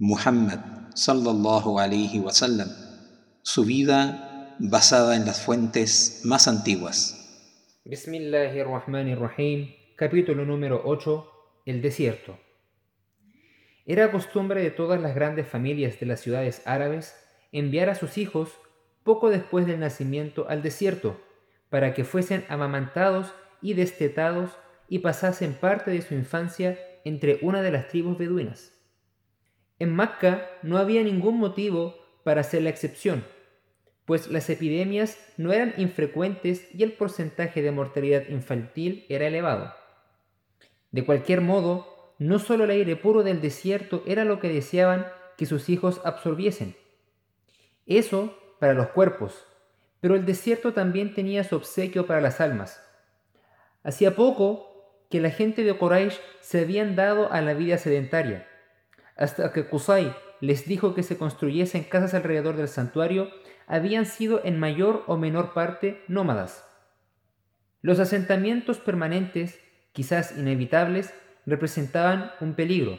Muhammad sallallahu alayhi wasallam, su vida basada en las fuentes más antiguas. Bismillahirrahmanirrahim, capítulo número 8, el desierto. Era costumbre de todas las grandes familias de las ciudades árabes enviar a sus hijos poco después del nacimiento al desierto, para que fuesen amamantados y destetados y pasasen parte de su infancia entre una de las tribus beduinas. En Macca no había ningún motivo para hacer la excepción, pues las epidemias no eran infrecuentes y el porcentaje de mortalidad infantil era elevado. De cualquier modo, no solo el aire puro del desierto era lo que deseaban que sus hijos absorbiesen. Eso para los cuerpos, pero el desierto también tenía su obsequio para las almas. Hacía poco que la gente de Quraysh se habían dado a la vida sedentaria, hasta que Qusay les dijo que se construyesen casas alrededor del santuario, habían sido en mayor o menor parte nómadas. Los asentamientos permanentes, quizás inevitables, representaban un peligro.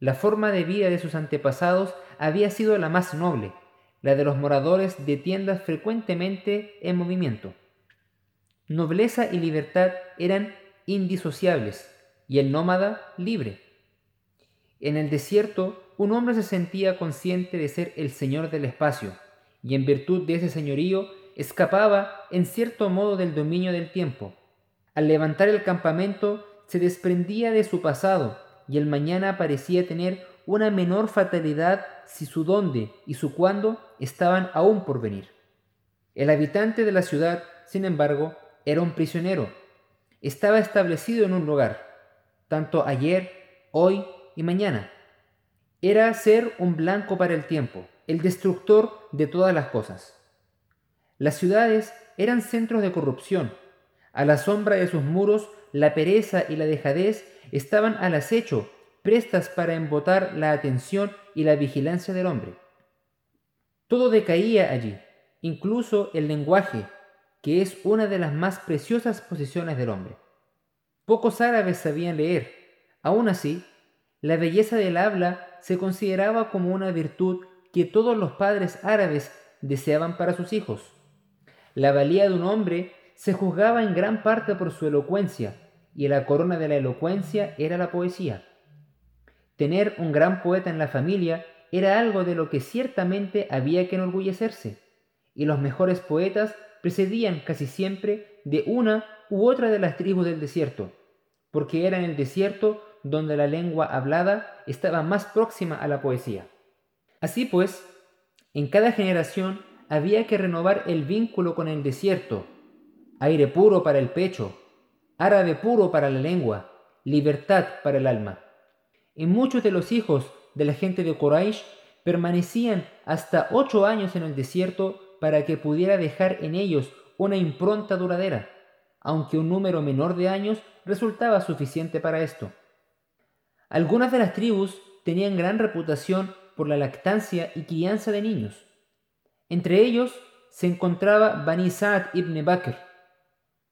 La forma de vida de sus antepasados había sido la más noble, la de los moradores de tiendas frecuentemente en movimiento. Nobleza y libertad eran indisociables y el nómada libre. En el desierto, un hombre se sentía consciente de ser el señor del espacio, y en virtud de ese señorío escapaba en cierto modo del dominio del tiempo. Al levantar el campamento, se desprendía de su pasado, y el mañana parecía tener una menor fatalidad si su dónde y su cuándo estaban aún por venir. El habitante de la ciudad, sin embargo, era un prisionero. Estaba establecido en un lugar, tanto ayer, hoy y mañana. Era ser un blanco para el tiempo, el destructor de todas las cosas. Las ciudades eran centros de corrupción. A la sombra de sus muros, la pereza y la dejadez estaban al acecho, prestas para embotar la atención y la vigilancia del hombre. Todo decaía allí, incluso el lenguaje, que es una de las más preciosas posiciones del hombre. Pocos árabes sabían leer. Aún así, la belleza del habla se consideraba como una virtud que todos los padres árabes deseaban para sus hijos. La valía de un hombre se juzgaba en gran parte por su elocuencia, y la corona de la elocuencia era la poesía. Tener un gran poeta en la familia era algo de lo que ciertamente había que enorgullecerse, y los mejores poetas precedían casi siempre de una u otra de las tribus del desierto, porque era en el desierto donde la lengua hablada estaba más próxima a la poesía. Así pues, en cada generación había que renovar el vínculo con el desierto, aire puro para el pecho, árabe puro para la lengua, libertad para el alma. Y muchos de los hijos de la gente de Quraysh permanecían hasta ocho años en el desierto para que pudiera dejar en ellos una impronta duradera, aunque un número menor de años resultaba suficiente para esto. Algunas de las tribus tenían gran reputación por la lactancia y crianza de niños. Entre ellos se encontraba Bani Sa'd ibn Bakr,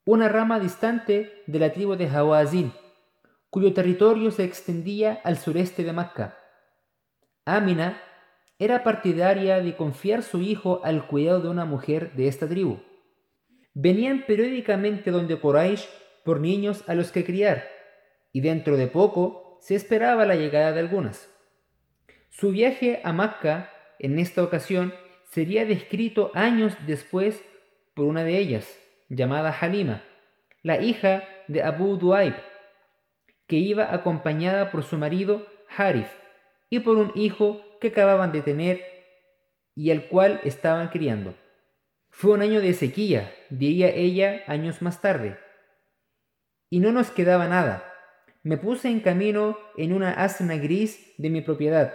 una rama distante de la tribu de Hawazin, cuyo territorio se extendía al sureste de Macca. Amina era partidaria de confiar su hijo al cuidado de una mujer de esta tribu. Venían periódicamente donde Quraysh por niños a los que criar, y dentro de poco se esperaba la llegada de algunas. Su viaje a Macca en esta ocasión sería descrito años después por una de ellas, llamada Halima, la hija de Abu Duaib, que iba acompañada por su marido Harif y por un hijo que acababan de tener y al cual estaban criando. Fue un año de sequía, diría ella años más tarde. Y no nos quedaba nada, me puse en camino en una asna gris de mi propiedad,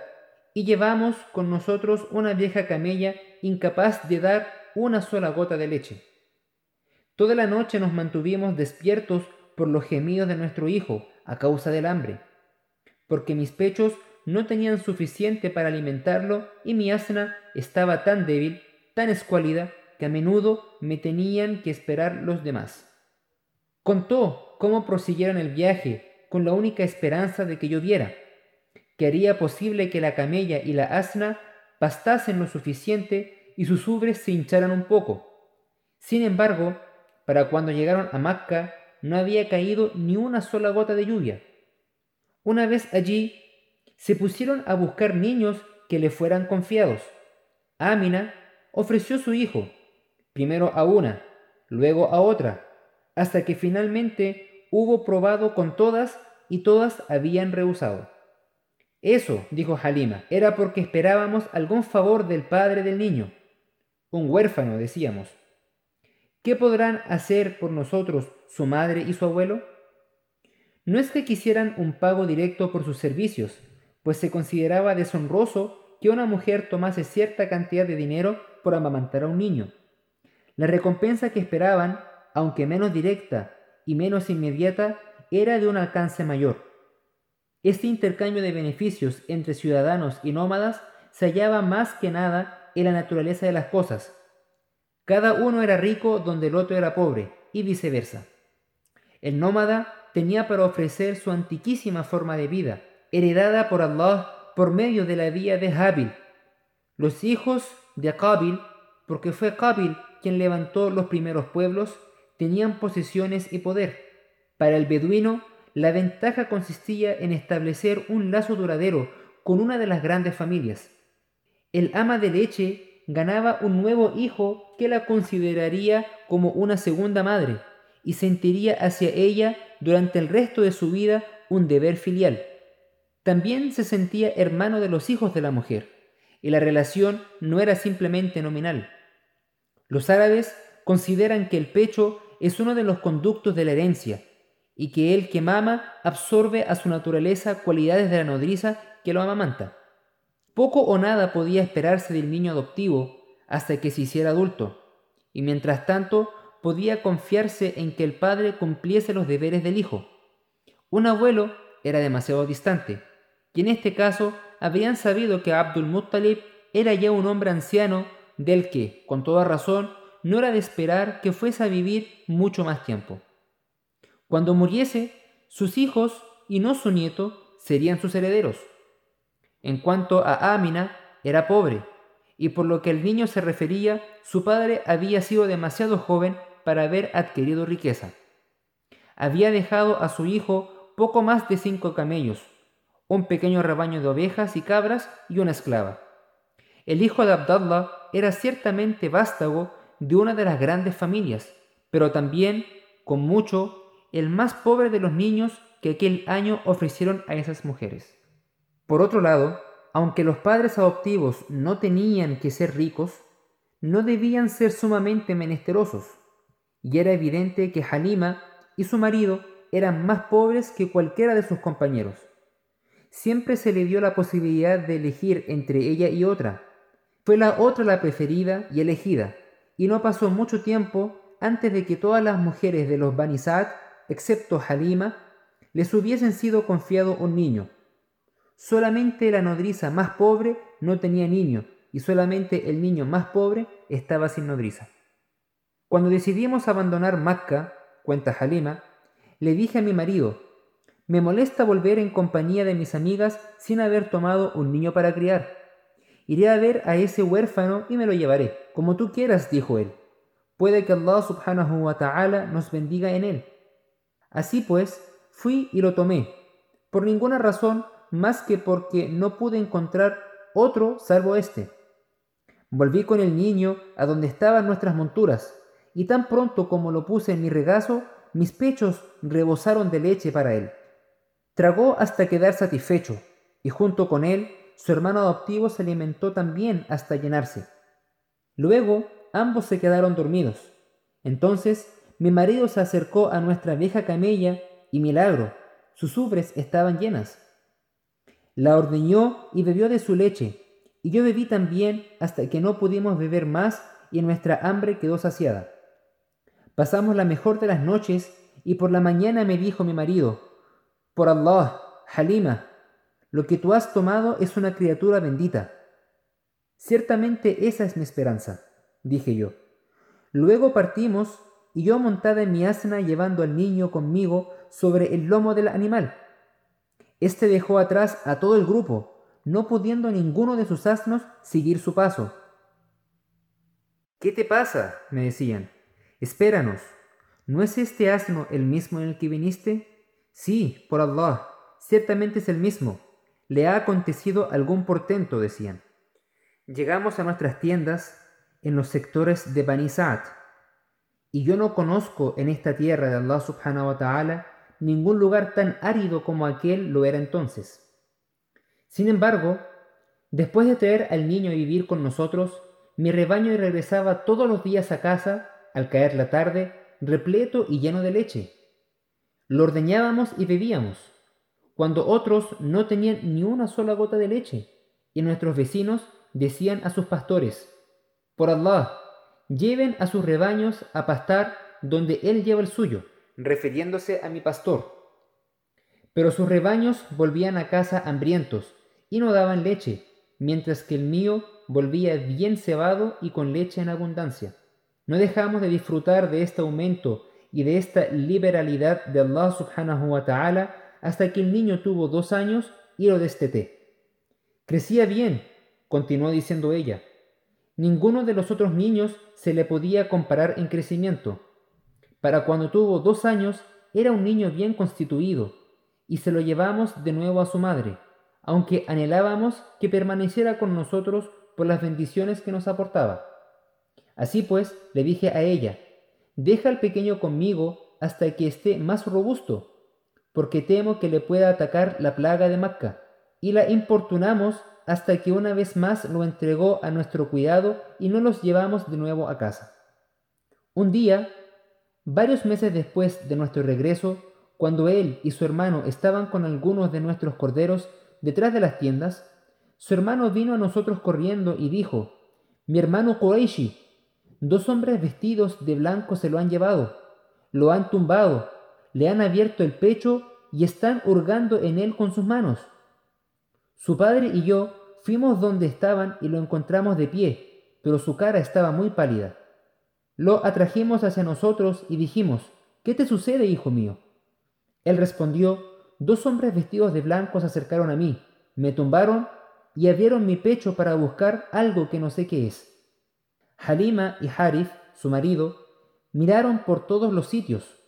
y llevamos con nosotros una vieja camella incapaz de dar una sola gota de leche. Toda la noche nos mantuvimos despiertos por los gemidos de nuestro hijo a causa del hambre, porque mis pechos no tenían suficiente para alimentarlo y mi asna estaba tan débil, tan escuálida, que a menudo me tenían que esperar los demás. Contó cómo prosiguieron el viaje con la única esperanza de que lloviera, que haría posible que la camella y la asna pastasen lo suficiente y sus ubres se hincharan un poco. Sin embargo, para cuando llegaron a Macca no había caído ni una sola gota de lluvia. Una vez allí, se pusieron a buscar niños que le fueran confiados. Amina ofreció su hijo, primero a una, luego a otra, hasta que finalmente hubo probado con todas y todas habían rehusado. Eso, dijo Halima, era porque esperábamos algún favor del padre del niño. Un huérfano, decíamos. ¿Qué podrán hacer por nosotros su madre y su abuelo? No es que quisieran un pago directo por sus servicios, pues se consideraba deshonroso que una mujer tomase cierta cantidad de dinero por amamantar a un niño. La recompensa que esperaban, aunque menos directa y menos inmediata, era de un alcance mayor. Este intercambio de beneficios entre ciudadanos y nómadas se hallaba más que nada en la naturaleza de las cosas. Cada uno era rico donde el otro era pobre, y viceversa. El nómada tenía para ofrecer su antiquísima forma de vida, heredada por Allah por medio de la vía de Habil. Los hijos de Qabil, porque fue Qabil quien levantó los primeros pueblos, tenían posesiones y poder. Para el beduino, la ventaja consistía en establecer un lazo duradero con una de las grandes familias. El ama de leche ganaba un nuevo hijo que la consideraría como una segunda madre y sentiría hacia ella durante el resto de su vida un deber filial. También se sentía hermano de los hijos de la mujer, y la relación no era simplemente nominal. Los árabes consideran que el pecho es uno de los conductos de la herencia, y que el que mama absorbe a su naturaleza cualidades de la nodriza que lo amamanta. Poco o nada podía esperarse del niño adoptivo hasta que se hiciera adulto, y mientras tanto podía confiarse en que el padre cumpliese los deberes del hijo. Un abuelo era demasiado distante, y en este caso habían sabido que Abdul Muttalib era ya un hombre anciano del que, con toda razón, no era de esperar que fuese a vivir mucho más tiempo. Cuando muriese, sus hijos, y no su nieto, serían sus herederos. En cuanto a Amina, era pobre, y por lo que el niño se refería, su padre había sido demasiado joven para haber adquirido riqueza. Había dejado a su hijo poco más de cinco camellos, un pequeño rebaño de ovejas y cabras y una esclava. El hijo de Abdallah era ciertamente vástago de una de las grandes familias, pero también, con mucho, el más pobre de los niños que aquel año ofrecieron a esas mujeres. Por otro lado, aunque los padres adoptivos no tenían que ser ricos, no debían ser sumamente menesterosos y era evidente que Halima y su marido eran más pobres que cualquiera de sus compañeros. Siempre se le dio la posibilidad de elegir entre ella y otra. Fue la otra la preferida y elegida, y no pasó mucho tiempo antes de que todas las mujeres de los Banisat, excepto Halima, les hubiesen sido confiado un niño. Solamente la nodriza más pobre no tenía niño, y solamente el niño más pobre estaba sin nodriza. Cuando decidimos abandonar Macca, cuenta Halima, le dije a mi marido, me molesta volver en compañía de mis amigas sin haber tomado un niño para criar. Iré a ver a ese huérfano y me lo llevaré, como tú quieras, dijo él. Puede que Allah subhanahu wa ta'ala nos bendiga en él. Así pues, fui y lo tomé, por ninguna razón más que porque no pude encontrar otro salvo este. Volví con el niño a donde estaban nuestras monturas, y tan pronto como lo puse en mi regazo, mis pechos rebosaron de leche para él. Tragó hasta quedar satisfecho, y junto con él, su hermano adoptivo se alimentó también hasta llenarse. Luego, ambos se quedaron dormidos. Entonces, mi marido se acercó a nuestra vieja camella, y milagro, sus ubres estaban llenas. La ordeñó y bebió de su leche, y yo bebí también hasta que no pudimos beber más y nuestra hambre quedó saciada. Pasamos la mejor de las noches y por la mañana me dijo mi marido, por Allah, Halima, lo que tú has tomado es una criatura bendita. Ciertamente esa es mi esperanza, dije yo. Luego partimos y yo montada en mi asna llevando al niño conmigo sobre el lomo del animal. Este dejó atrás a todo el grupo, no pudiendo ninguno de sus asnos seguir su paso. ¿Qué te pasa? me decían. Espéranos. ¿No es este asno el mismo en el que viniste? Sí, por Allah, ciertamente es el mismo. Le ha acontecido algún portento, decían. Llegamos a nuestras tiendas en los sectores de Bani y yo no conozco en esta tierra de Allah subhanahu ningún lugar tan árido como aquel lo era entonces. Sin embargo, después de traer al niño a vivir con nosotros, mi rebaño regresaba todos los días a casa, al caer la tarde, repleto y lleno de leche. Lo ordeñábamos y bebíamos, cuando otros no tenían ni una sola gota de leche, y nuestros vecinos decían a sus pastores, por Allah, lleven a sus rebaños a pastar donde él lleva el suyo refiriéndose a mi pastor. Pero sus rebaños volvían a casa hambrientos y no daban leche, mientras que el mío volvía bien cebado y con leche en abundancia. No dejamos de disfrutar de este aumento y de esta liberalidad de Allah subhanahu wa ta'ala hasta que el niño tuvo dos años y lo desteté. Crecía bien, continuó diciendo ella. Ninguno de los otros niños se le podía comparar en crecimiento. Para cuando tuvo dos años era un niño bien constituido, y se lo llevamos de nuevo a su madre, aunque anhelábamos que permaneciera con nosotros por las bendiciones que nos aportaba. Así pues, le dije a ella, deja al pequeño conmigo hasta que esté más robusto, porque temo que le pueda atacar la plaga de Macca, y la importunamos hasta que una vez más lo entregó a nuestro cuidado y no los llevamos de nuevo a casa. Un día Varios meses después de nuestro regreso, cuando él y su hermano estaban con algunos de nuestros corderos detrás de las tiendas, su hermano vino a nosotros corriendo y dijo, Mi hermano Quraishi, dos hombres vestidos de blanco se lo han llevado, lo han tumbado, le han abierto el pecho y están hurgando en él con sus manos. Su padre y yo fuimos donde estaban y lo encontramos de pie, pero su cara estaba muy pálida. Lo atrajimos hacia nosotros y dijimos, ¿qué te sucede, hijo mío? Él respondió, dos hombres vestidos de blanco se acercaron a mí, me tumbaron y abrieron mi pecho para buscar algo que no sé qué es. Halima y Harif, su marido, miraron por todos los sitios,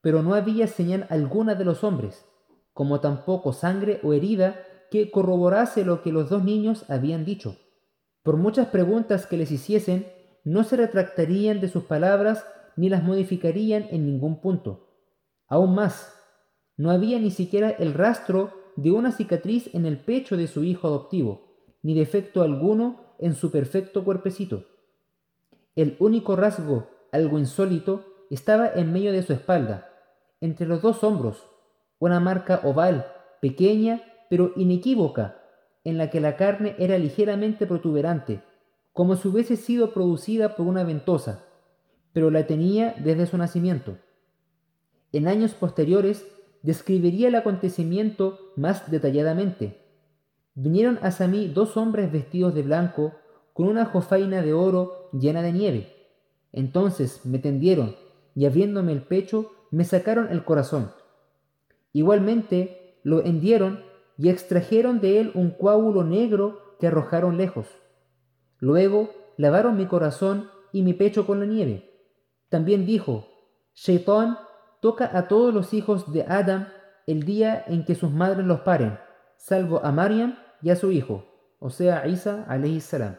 pero no había señal alguna de los hombres, como tampoco sangre o herida que corroborase lo que los dos niños habían dicho. Por muchas preguntas que les hiciesen, no se retractarían de sus palabras ni las modificarían en ningún punto. Aún más, no había ni siquiera el rastro de una cicatriz en el pecho de su hijo adoptivo, ni defecto alguno en su perfecto cuerpecito. El único rasgo, algo insólito, estaba en medio de su espalda, entre los dos hombros, una marca oval, pequeña pero inequívoca, en la que la carne era ligeramente protuberante, como si hubiese sido producida por una ventosa, pero la tenía desde su nacimiento. En años posteriores describiría el acontecimiento más detalladamente. Vinieron hacia mí dos hombres vestidos de blanco con una jofaina de oro llena de nieve. Entonces me tendieron y abriéndome el pecho me sacaron el corazón. Igualmente lo hendieron y extrajeron de él un coágulo negro que arrojaron lejos. Luego lavaron mi corazón y mi pecho con la nieve. También dijo, Shaitán toca a todos los hijos de Adam el día en que sus madres los paren, salvo a Mariam y a su hijo, o sea, Isa salam.